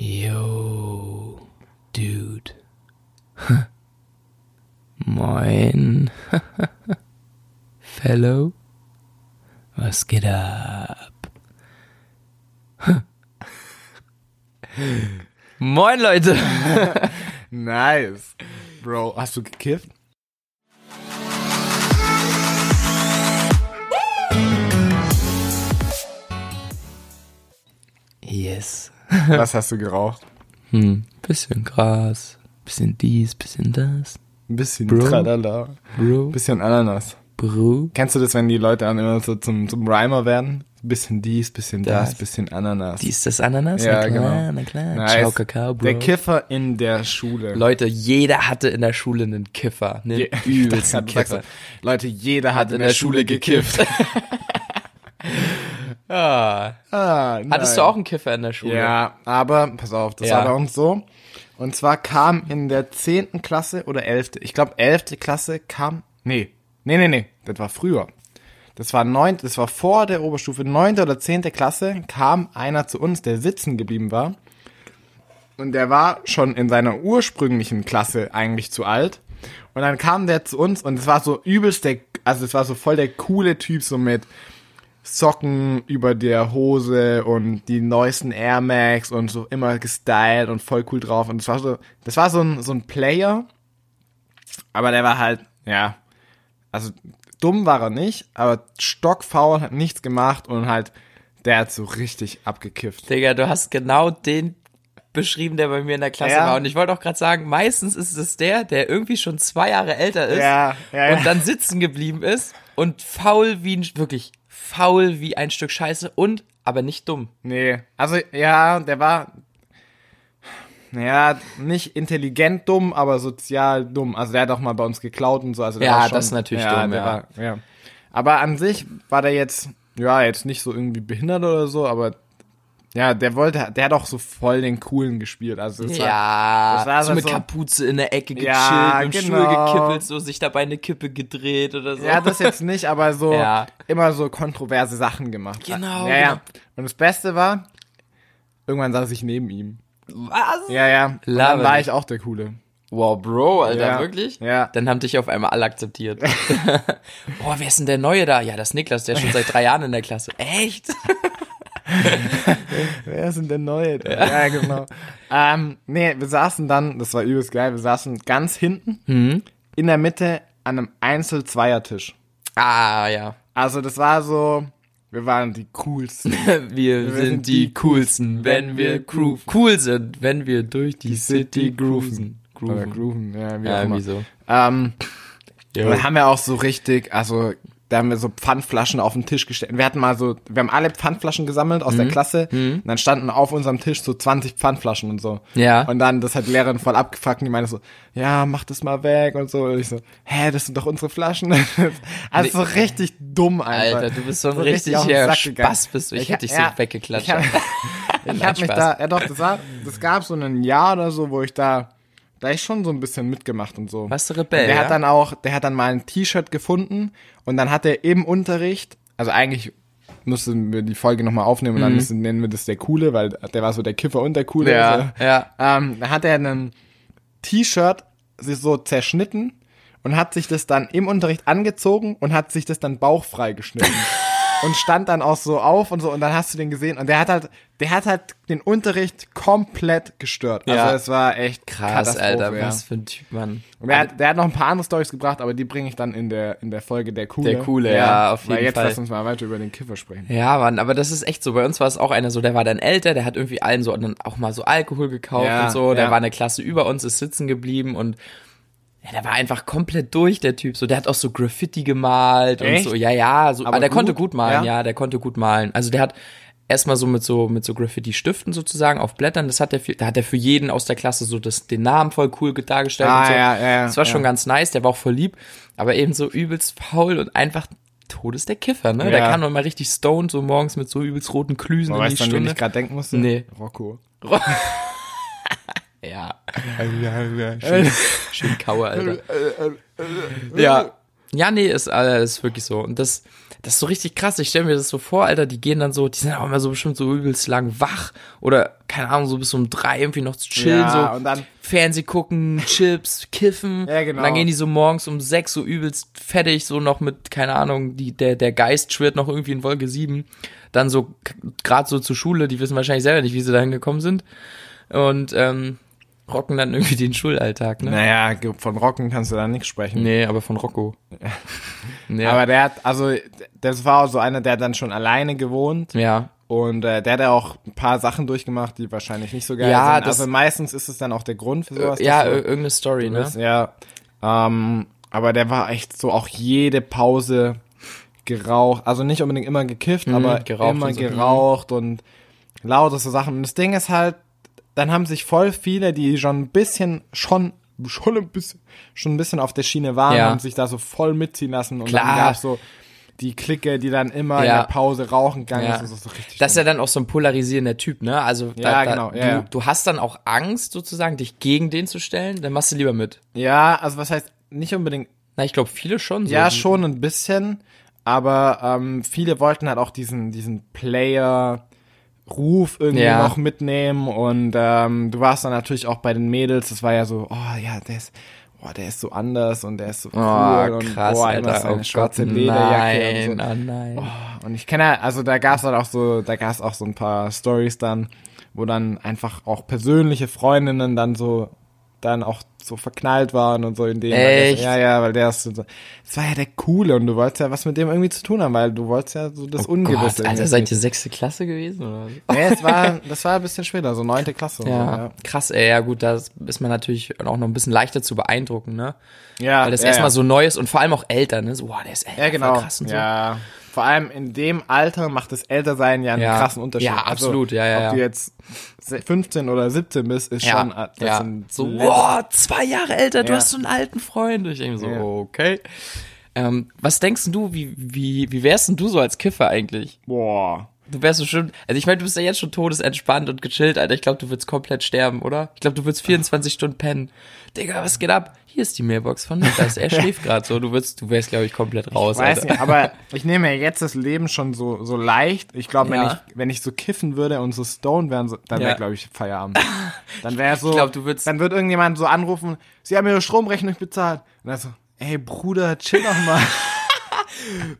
Yo, Dude. Moin. Fellow. Was geht ab? Moin, Leute. Nice. Bro, hast du gekifft? Yes. Was hast du geraucht? Hm, bisschen Gras, bisschen dies, bisschen das. Ein bisschen Bro. Tralala. Bro, Bisschen Ananas. Bro. Kennst du das, wenn die Leute dann immer so zum, zum Rhymer werden? Bisschen dies, bisschen das, Das. bisschen Ananas. Dies das Ananas? Ja, na klar, genau. na klar. Nice. Ciao, Kakao, Bro. Der Kiffer in der Schule. Leute, jeder hatte in der Schule einen Kiffer. Einen Je- übelsten Kiffer. Leute, jeder hat in der, Schule gekifft. ah. ah, Hattest nice. du auch einen Kiffer in der Schule? Ja, aber pass auf, das Ja. war bei uns so. Und zwar kam in der 10. Klasse oder 11. Ich glaube 11. Klasse kam. Nee. Nee, nee, nee. Das war früher. Das war neun, das war vor der Oberstufe, 9. oder 10. Klasse, kam einer zu uns, der sitzen geblieben war. Und der war schon in seiner ursprünglichen Klasse eigentlich zu alt. Und dann kam der zu uns und es war so übelst der, also es war so voll der coole Typ, so mit Socken über der Hose und die neuesten Air Max und so immer gestylt und voll cool drauf. Und das war so, das war so ein, so ein Player, aber der war halt, ja, also dumm war er nicht, aber stockfaul, hat nichts gemacht und halt, der hat so richtig abgekifft. Digga, du hast genau den beschrieben, der bei mir in der Klasse Ja. war. Und ich wollte auch gerade sagen, meistens ist es der, der irgendwie schon zwei Jahre älter ist Ja, ja, und dann sitzen geblieben ist und faul wie ein, wirklich faul wie ein Stück Scheiße und aber nicht dumm. Nee, also ja, der war, naja, nicht intelligent dumm, aber sozial dumm. Also der hat auch mal bei uns geklaut und so. Also Ja, schon, das ist natürlich ja, dumm, ja. War, ja. Aber an sich war der jetzt, ja, jetzt nicht so irgendwie behindert oder so, aber ja, der wollte, der hat auch so voll den coolen gespielt. Also das war, ja, das war so mit so- Kapuze in der Ecke gechillt, Ja, im Stuhl genau. gekippelt, so sich dabei eine Kippe gedreht oder so. Ja, das jetzt nicht, aber so Ja. immer so kontroverse Sachen gemacht. Genau, Ja, ja. genau. Und das Beste war, irgendwann saß ich neben ihm. Was? Ja, ja. Und dann war ich auch der Coole. Wow, Bro, Alter, Ja. wirklich? Ja. Dann haben dich auf einmal alle akzeptiert. Boah, wer ist denn der Neue da? Ja, das ist Niklas, der ist schon seit drei Jahren in der Klasse. Echt? Wer ist denn der Neue? Ja, genau. ähm, nee, wir saßen dann, das war übelst geil, wir saßen ganz hinten, Mhm. in der Mitte an einem Einzel-Zweiertisch. Ah, ja. Also das war so, wir waren die coolsten. Wir, sind die coolsten, wenn wir crew cool sind, wenn wir durch die City grooven. Oder Grooven. grooven, ja, wie Ja, auch immer. so. Ähm, dann haben wir auch so richtig, also da haben wir so Pfandflaschen auf den Tisch gestellt. Wir hatten mal so, wir haben alle Pfandflaschen gesammelt aus Mhm. der Klasse. Und dann standen auf unserem Tisch so 20 Pfandflaschen und so. Ja. Und dann, das hat die Lehrerin voll abgefuckt und die meinte so, ja, mach das mal weg und so. Und ich so, hä, das sind doch unsere Flaschen. also so richtig dumm einfach. Alter, du bist so ein richtig auf den Sack gegangen. Spaß bist du. Ich, Ich- hätte dich ja, so weggeklatscht. Ich habe hab mich da, ja doch, das war, das gab so ein Jahr oder so, wo ich da, da ich schon so ein bisschen mitgemacht und so. Warst du Rebell, Der ja? hat dann auch, der hat dann mal ein T-Shirt gefunden und dann hat er im Unterricht, also eigentlich müssen wir die Folge nochmal aufnehmen und dann müssen, nennen wir das der Coole, weil der war so der Kiffer und der Coole. Mhm. Ja, also, ja. Ähm, da hat er ein T-Shirt sich so zerschnitten und hat sich das dann im Unterricht angezogen und hat sich das dann bauchfrei geschnitten. und stand dann auch so auf und so und dann hast du den gesehen und der hat halt, der hat halt den Unterricht komplett gestört. Also Ja. es war echt Krass, Alter, ja. was für ein Typ, Mann. Und der, hat, der hat noch ein paar andere Stories gebracht, aber die bringe ich dann in der, in der Folge der Coole. Der Coole, ja, auf Weil jeden jetzt Fall. lass uns mal weiter über den Kiffer sprechen. Ja, Mann, aber das ist echt so. Bei uns war es auch einer so, der war dann älter, der hat irgendwie allen so dann auch mal so Alkohol gekauft Ja, und so. Der ja. war eine Klasse über uns, ist sitzen geblieben und ja, der war einfach komplett durch, der Typ. So, der hat auch so Graffiti gemalt Echt? und so. Ja, ja, so. Aber, Aber der gut? konnte gut malen, ja? Ja? der konnte gut malen. Also der hat erstmal so mit so mit so Graffiti-Stiften sozusagen auf Blättern. Das hat er für, da hat er für jeden aus der Klasse so das den Namen voll cool dargestellt Ah, und so. ja, ja, das war schon ja. ganz nice. Der war auch voll lieb, aber eben so übelst faul und einfach Todes der Kiffer, ne? Der Ja. kam noch mal richtig stoned, so morgens mit so übelst roten Klüsen Aber in die weißt Stunde. ich gerade denken musste? Nee. Rocco. Ja, Ja, ja. schön, schön Kauer, Alter. Ja, Ja, nee, ist, äh, ist wirklich so. Und das, das ist so richtig krass. Ich stelle mir das so vor, Alter, die gehen dann so, die sind auch immer so bestimmt so übelst lang wach oder, keine Ahnung, so bis um drei irgendwie noch zu chillen, Ja, so und dann- Fernseh gucken, Chips, kiffen. Ja, genau. Und dann gehen die so morgens um sechs so übelst fettig, so noch mit, keine Ahnung, die, der, der Geist schwirrt noch irgendwie in Wolke sieben. Dann so, gerade so zur Schule, die wissen wahrscheinlich selber nicht, wie sie dahin gekommen sind. Und, ähm, rocken dann irgendwie den Schulalltag, ne? Naja, von Rocken kannst du da nicht sprechen. Nee, aber von Rocco. ja. Aber der hat, also, das war auch so einer, der hat dann schon alleine gewohnt. ja. Und äh, der hat ja auch ein paar Sachen durchgemacht, die wahrscheinlich nicht so geil Ja, sind. das- Also meistens ist es dann auch der Grund für sowas. ja, du- irgendeine Story, ne? Das, ja. Ähm, aber der war echt so auch jede Pause geraucht. Also nicht unbedingt immer gekifft, aber Mhm, geraucht immer und so. Geraucht und lauter so Sachen. Und das Ding ist halt, dann haben sich voll viele, die schon ein bisschen, schon, schon ein bisschen, schon ein bisschen auf der Schiene waren, Ja. haben sich da so voll mitziehen lassen. Und Klar. dann gab's so die Clique, die dann immer in Ja. der Pause rauchen gegangen Ja. ist. Das ist so richtig Das ist ja dann auch so ein polarisierender Typ, ne? Also da, Ja, da, genau, ja, du, du hast dann auch Angst sozusagen, dich gegen den zu stellen, dann machst du lieber mit. ja, also was heißt, nicht unbedingt Na, ich glaube, viele schon so. Ja, schon ein bisschen, aber ähm, viele wollten halt auch diesen, diesen Player-Ruf irgendwie Ja. noch mitnehmen und ähm, du warst dann natürlich auch bei den Mädels, das war ja so, oh ja, der ist, oh, der ist so anders und der ist so cool Oh, und krass, boah, immer Alter. seine Oh schwarze Gott, Lederjacke nein, und so. oh nein. Und ich kenne, ja- also da gab's halt auch so, da gab's auch so ein paar Stories dann, wo dann einfach auch persönliche Freundinnen dann so, dann auch so verknallt waren und so in dem. Echt? Ja, ja, weil der ist so, das war ja der Coole und du wolltest ja was mit dem irgendwie zu tun haben, weil du wolltest ja so das Oh Ungewisse. Gott, Alter, seid ihr sechste Klasse gewesen? Oder? Nee, es war, das war ein bisschen später, so neunte Klasse. Ja, so, ja. krass, ey, ja gut, da ist man natürlich auch noch ein bisschen leichter zu beeindrucken, ne? ja Weil das ja, erstmal ja. so neu ist und vor allem auch älter, ne? So, boah, der ist älter, Ja, genau. krass und so. Ja. Vor allem in dem Alter macht das Ältersein ja einen Ja. krassen Unterschied. Ja, Also, absolut, ja, ja, Ob ja. du jetzt 15 oder 17 bist, ist Ja, schon, äh, das ja. so, boah, zwei Jahre älter, du Ja. hast so einen alten Freund. Ich denke so, Ja. okay. Ähm, was denkst du, wie, wie, wie wärst denn du so als Kiffer eigentlich? Boah. Du wärst so schön, also ich meine, du bist ja jetzt schon todesentspannt und gechillt, Alter. Ich glaube, du würdest komplett sterben, oder? Ich glaube, du würdest 24 Stunden pennen. Digga, was geht ab? Hier ist die Mailbox von Niklas. Er schläft gerade so. Du würdest, du wärst, glaube ich, komplett raus, Weiß Alter. nicht, aber ich nehme ja jetzt das Leben schon so, so leicht. Ich glaube, wenn Ja. ich, wenn ich so kiffen würde und so stoned wären, so, dann wäre, Ja. glaube ich, Feierabend. Dann wäre so, Ich glaub, du würdest- dann wird irgendjemand so anrufen, sie haben ihre Stromrechnung bezahlt. Und dann so, ey Bruder, chill doch mal.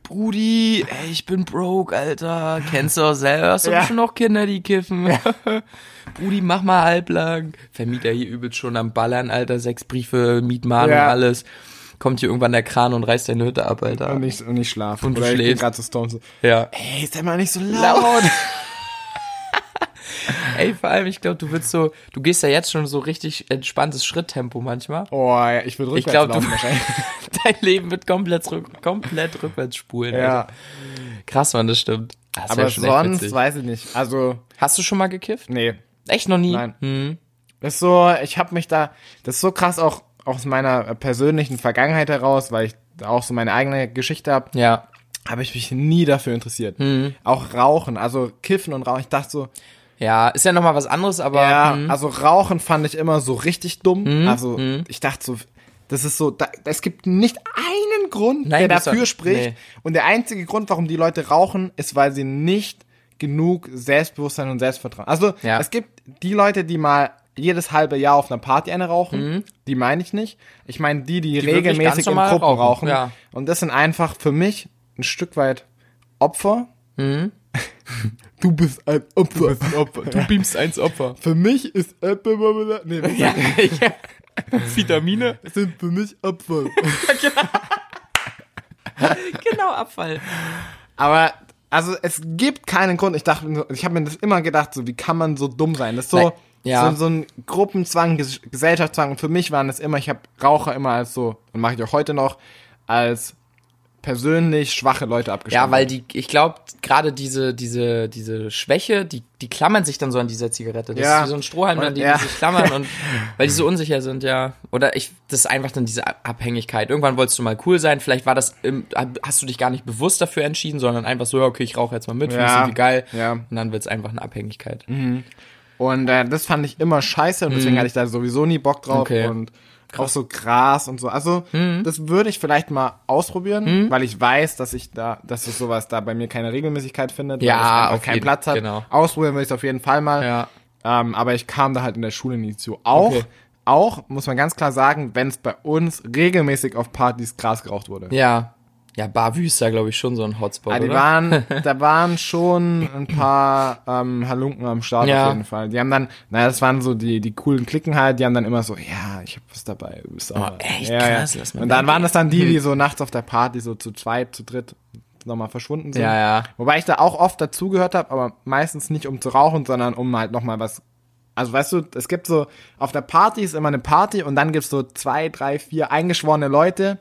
Brudi, ey, ich bin broke, Alter. Kennst du auch selber? Hast du Ja. schon noch Kinder, die kiffen? Brudi, mach mal halblang. Vermieter hier übelst schon am Ballern, Alter. Sechs Briefe, Mietmahnung, Ja. alles. Kommt hier irgendwann der Kran und reißt deine Hütte ab, Alter. und nicht, und nicht schlafen. Und du Oder ich bin schläfst. gerade so Ja. ey, sei mal nicht so laut. Ey, vor allem, ich glaube, du willst so, du gehst ja jetzt schon so richtig entspanntes Schritttempo manchmal. Oh, ja, ich würde Ich rückwärts glaube, du, laufen wahrscheinlich. dein Leben wird komplett, rück, komplett rückwärts spulen. Ja, Alter. Krass, Mann, das stimmt. Das wär aber sonst weiß ich nicht. Also, Hast du schon mal gekifft? nee. Echt noch nie? Nein. Hm. Das ist so, ich habe mich da, das ist so krass auch aus meiner persönlichen Vergangenheit heraus, weil ich da auch so meine eigene Geschichte habe, Ja. habe ich mich nie dafür interessiert. Mhm. Auch Rauchen, also Kiffen und Rauchen. Ich dachte so, Ja, ist ja nochmal was anderes, aber. ja, hm. also Rauchen fand ich immer so richtig dumm. Mhm. Also ich dachte so, das ist so, da, es gibt nicht einen Grund, Nein, der das dafür war- spricht. nee. Und der einzige Grund, warum die Leute rauchen, ist, weil sie nicht genug Selbstbewusstsein und Selbstvertrauen. Also Ja. es gibt die Leute, die mal jedes halbe Jahr auf einer Party eine rauchen, Mhm. die meine ich nicht. Ich meine die, die, wirklich regelmäßig in Gruppen rauchen. rauchen, ja. Und das sind einfach für mich ein Stück weit Opfer. Du bist ein Opfer. Du, Opfer. du beamst eins Opfer. Für mich ist Erdbeermarmelade. Nee, wie Ja, ja. Vitamine. sind für mich Opfer. Genau, Abfall. Aber also es gibt keinen Grund. Ich dachte, ich habe mir das immer gedacht, so wie kann man so dumm sein? Das ist so Nein, ja. so, so ein Gruppenzwang, Ges Gesellschaftszwang. Und für mich waren das immer, ich habe Raucher immer als so und mache ich auch heute noch als persönlich schwache Leute abgeschnitten. Ja, weil die, ich glaube, gerade diese, diese, diese Schwäche, die, die klammern sich dann so an dieser Zigarette. Das Ja. ist wie so ein Strohhalm, an Und- die, ja. die sich klammern und weil die so unsicher sind, ja. Oder ich, das ist einfach dann diese Abhängigkeit. Irgendwann wolltest du mal cool sein, vielleicht war das, im, hast du dich gar nicht bewusst dafür entschieden, sondern einfach so, ja, okay, ich rauche jetzt mal mit, finde ich Ja. irgendwie geil. Ja. Und dann wird's einfach eine Abhängigkeit. Und äh, das fand ich immer scheiße und deswegen hatte ich da sowieso nie Bock drauf. Mhm. Okay. Mhm. Und auch so Gras und so. Also, das würde ich vielleicht mal ausprobieren, weil ich weiß, dass ich da, dass es sowas da bei mir keine Regelmäßigkeit findet, Ja, weil es einfach auf keinen jeden- Platz hat. genau. Ausprobieren würde ich es auf jeden Fall mal. Ja. Ähm, aber ich kam da halt in der Schule nie zu. Auch, Okay. auch, muss man ganz klar sagen, wenn es bei uns regelmäßig auf Partys Gras geraucht wurde. Ja. Ja, Bar Wüster, glaube ich, schon so ein Hotspot, Ah, die oder? waren, da waren schon ein paar ähm, Halunken am Start Ja. auf jeden Fall. Die haben dann, naja, das waren so die, die coolen Klicken halt, die haben dann immer so, ja, ich hab was dabei. Du bist auch Oh, echt? ja, Krass, ja. Und dann waren das dann die, die so nachts auf der Party so zu zweit, zu dritt nochmal verschwunden sind. Ja, ja. Wobei ich da auch oft dazugehört habe, aber meistens nicht um zu rauchen, sondern um halt nochmal was. Also weißt du, es gibt so, auf der Party ist immer eine Party und dann gibt's so zwei, drei, vier eingeschworene Leute,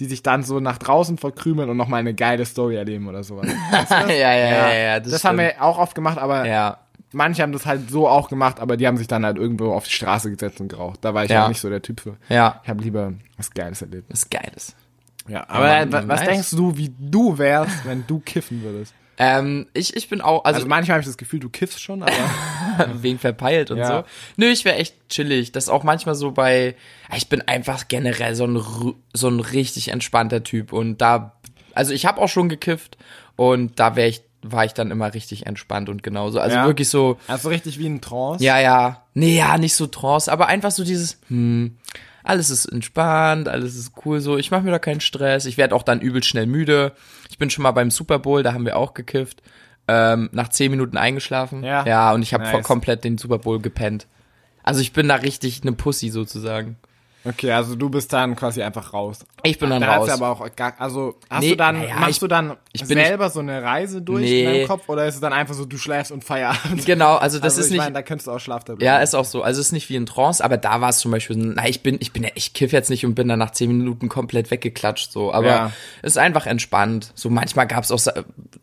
die sich dann so nach draußen verkrümeln und nochmal eine geile Story erleben oder sowas. Weißt du das? ja, ja, ja, ja, Das, das, haben wir auch oft gemacht, aber Ja. manche haben das halt so auch gemacht, aber die haben sich dann halt irgendwo auf die Straße gesetzt und geraucht. Da war ich Ja. halt nicht so der Typ für. Ja. Ich habe lieber was Geiles erlebt. Ist geiles. Ja, aber aber man was weiß. denkst du, wie du wärst, wenn du kiffen würdest? Ähm, ich, ich bin auch, also, Also manchmal habe ich das Gefühl, du kiffst schon, aber wegen verpeilt und Ja. so. Nö, ich wäre echt chillig. Das ist auch manchmal so bei, ich bin einfach generell so ein, so ein richtig entspannter Typ und da, also ich habe auch schon gekifft und da wäre ich, war ich dann immer richtig entspannt und genauso. Also Ja. wirklich so, also richtig wie ein Trance. ja, ja, nee, ja, nicht so Trance, aber einfach so dieses, hm, alles ist entspannt, alles ist cool so, ich mache mir da keinen Stress, ich werde auch dann übel schnell müde. Ich bin schon mal beim Super Bowl, da haben wir auch gekifft, ähm, nach zehn Minuten eingeschlafen. Ja. Ja, und ich habe Nice. komplett den Super Bowl gepennt. Also ich bin da richtig eine Pussy sozusagen. Okay, also du bist dann quasi einfach raus. Ich bin dann Da hast raus. du aber auch gar, also hast Nee, du dann, naja, machst ich- du dann selber so eine Reise durch Nee. in deinem Kopf oder ist es dann einfach so, du schläfst und Feierabend? Genau, also das also ist ich nicht. meine, da könntest du auch Schlaftabletten. Ja, ist auch so. Also es ist nicht wie in Trance, aber da war es zum Beispiel, na, ich bin, ich bin ja, ich kiff jetzt nicht und bin dann nach zehn Minuten komplett weggeklatscht, so. Aber Ja. es ist einfach entspannt. So manchmal gab es auch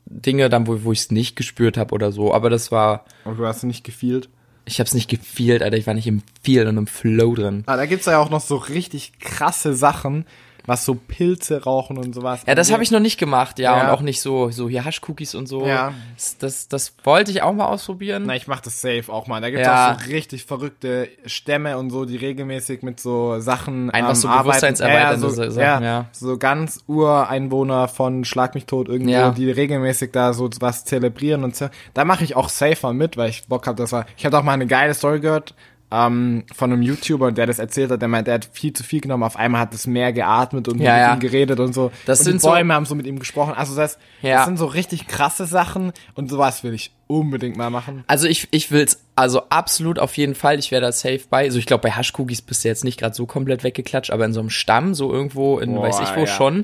Dinge dann, wo, wo ich es nicht gespürt habe oder so. Aber das war, Und du hast nicht gefühlt. Ich habe es nicht gefühlt, Alter. Ich war nicht im Feel und im Flow drin. Ah, da gibt's ja auch noch so richtig krasse Sachen, was so Pilze rauchen und sowas. Ja, das habe ich noch nicht gemacht, ja, Ja. und auch nicht so, so hier Haschcookies und so. Ja. Das, das, wollte ich auch mal ausprobieren. Na, ich mach das safe auch mal. Da gibt's Ja. auch so richtig verrückte Stämme und so, die regelmäßig mit so Sachen Einfach ähm, so bewusstseinserweiternde so, Sachen, ja, ja. so ganz Ureinwohner von Schlag mich tot irgendwo, Ja. die regelmäßig da so was zelebrieren und so. Da mache ich auch safer mit, weil ich Bock hab, das war. Ich habe auch mal eine geile Story gehört. Ähm, von einem YouTuber, der das erzählt hat, der meint, der hat viel zu viel genommen, auf einmal hat das Meer geatmet und Ja, mit ja. ihm geredet und so. Das und sind die so- Bäume haben so mit ihm gesprochen. Also das, Ja. das sind so richtig krasse Sachen und sowas will ich unbedingt mal machen. Also ich, ich will's also absolut auf jeden Fall, ich wäre da safe bei. Also ich glaube, bei Haschkugis bist du jetzt nicht gerade so komplett weggeklatscht, aber in so einem Stamm, so irgendwo in Boah, weiß ich wo ja. schon.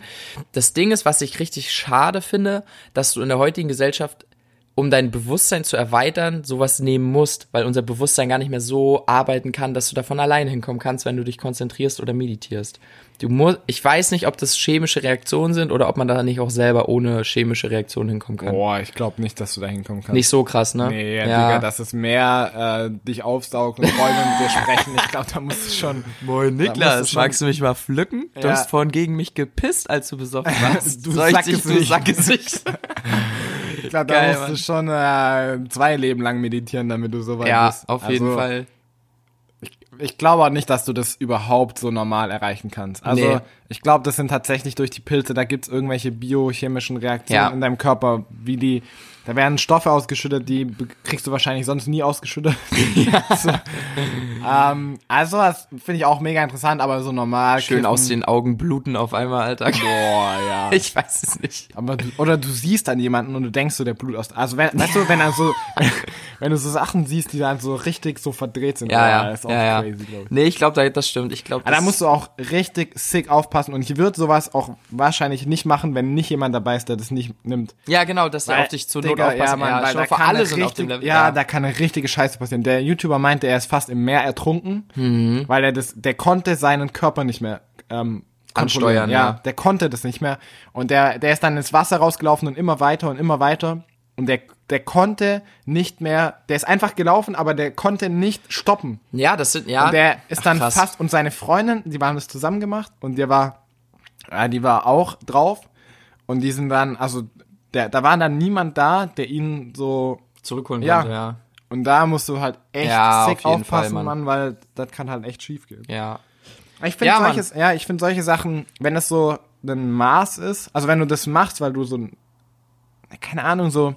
Das Ding ist, was ich richtig schade finde, dass du in der heutigen Gesellschaft, um dein Bewusstsein zu erweitern, sowas nehmen musst, weil unser Bewusstsein gar nicht mehr so arbeiten kann, dass du davon alleine hinkommen kannst, wenn du dich konzentrierst oder meditierst. Du musst, ich weiß nicht, ob das chemische Reaktionen sind oder ob man da nicht auch selber ohne chemische Reaktionen hinkommen kann. Boah, ich glaube nicht, dass du da hinkommen kannst. Nicht so krass, ne? Nee, ja. Digga, dass es mehr äh, dich aufsaugt und Bäume mit dir sprechen. Ich glaube, da musst du schon. Moin Niklas, Niklas, magst du mich mal pflücken? Du Ja. hast vorhin gegen mich gepisst, als du besoffen warst. Du Soll ich Sackgesicht. dich, du Sackgesicht. Ich glaube, da Geil, musst du Mann. schon äh, zwei Leben lang meditieren, damit du so weit ja, bist. auf Also, jeden Fall. Ich glaube auch nicht, dass du das überhaupt so normal erreichen kannst. Also Nee. ich glaube, das sind tatsächlich durch die Pilze, da gibt's irgendwelche biochemischen Reaktionen Ja. in deinem Körper, wie die, da werden Stoffe ausgeschüttet, die kriegst du wahrscheinlich sonst nie ausgeschüttet. so. ähm, also das finde ich auch mega interessant, aber so normal. Schön kiffen- aus den Augen bluten auf einmal, Alter. Boah, ja. Ich weiß es nicht. Aber du, oder du siehst dann jemanden und du denkst so, der Blut aus. Also wenn, weißt du, wenn er so, wenn du so Sachen siehst, die dann so richtig so verdreht sind, Ja, ja. ist auch ja, ja. crazy, glaube ich. Nee, ich glaube, das stimmt. Ich glaube, da musst du auch richtig sick aufpassen und ich würde sowas auch wahrscheinlich nicht machen, wenn nicht jemand dabei ist, der das nicht nimmt. Ja, genau, dass er auf dich zur Not Digga, aufpasst. Ja, Mann, weil da vor, kann alle eine sind auf dem richtig- Level. Ja, da kann eine richtige Scheiße passieren. Der YouTuber meinte, er ist fast im Meer ertrunken, Mhm. weil er das, der konnte seinen Körper nicht mehr ähm. Ansteuern, ja, ja. der konnte das nicht mehr. Und der, der ist dann ins Wasser rausgelaufen und immer weiter und immer weiter. Und der, der konnte nicht mehr, der ist einfach gelaufen, aber der konnte nicht stoppen. ja, das sind, ja. Und der ist Ach, dann krass. fast, und seine Freundin, die waren das zusammen gemacht und der war, ja, die war auch drauf. Und die sind dann, also, der, da war dann niemand da, der ihn so, zurückholen Ja. konnte, ja. Und da musst du halt echt Ja, sick auf aufpassen, Fall, Mann. Mann, weil das kann halt echt schief gehen. Ja. Ich finde Ja, solches, ja, ich finde solche Sachen, wenn es so ein Maß ist, also wenn du das machst, weil du so ein, keine Ahnung, so,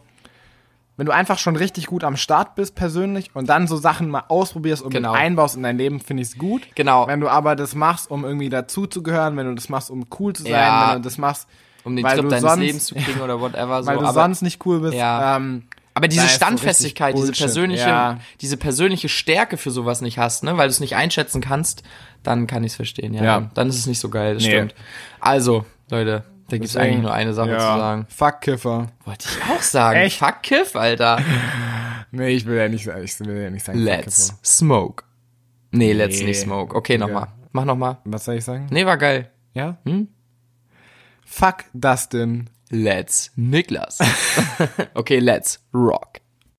wenn du einfach schon richtig gut am Start bist persönlich und dann so Sachen mal ausprobierst und Genau. einbaust in dein Leben, finde ich es gut. Genau. Wenn du aber das machst, um irgendwie dazuzugehören, wenn du das machst, um cool zu sein, Ja. wenn du das machst, Um den weil Trip deines sonst, Lebens zu kriegen oder whatever. So. weil du aber, sonst nicht cool bist, Ja. ähm, aber diese so Standfestigkeit, richtig diese persönliche, Ja. diese persönliche Stärke für sowas nicht hast, ne, weil du es nicht einschätzen kannst, dann kann ich es verstehen, ja. Ja. Dann ist es nicht so geil, das Nee. stimmt. Also, Leute, da gibt es eigentlich nur eine Sache ja, zu sagen. Fuck Kiffer. Wollte ich auch sagen. Echt? Fuck Kiff, Alter. Nee, ich will ja nicht, ich will ja nicht sagen. Let's smoke. Nee, let's Nee. nicht smoke. Okay, nochmal. Mach nochmal. Was soll ich sagen? Nee, war geil. Ja? Hm? Fuck Dustin. Let's Niklas. okay, let's rock.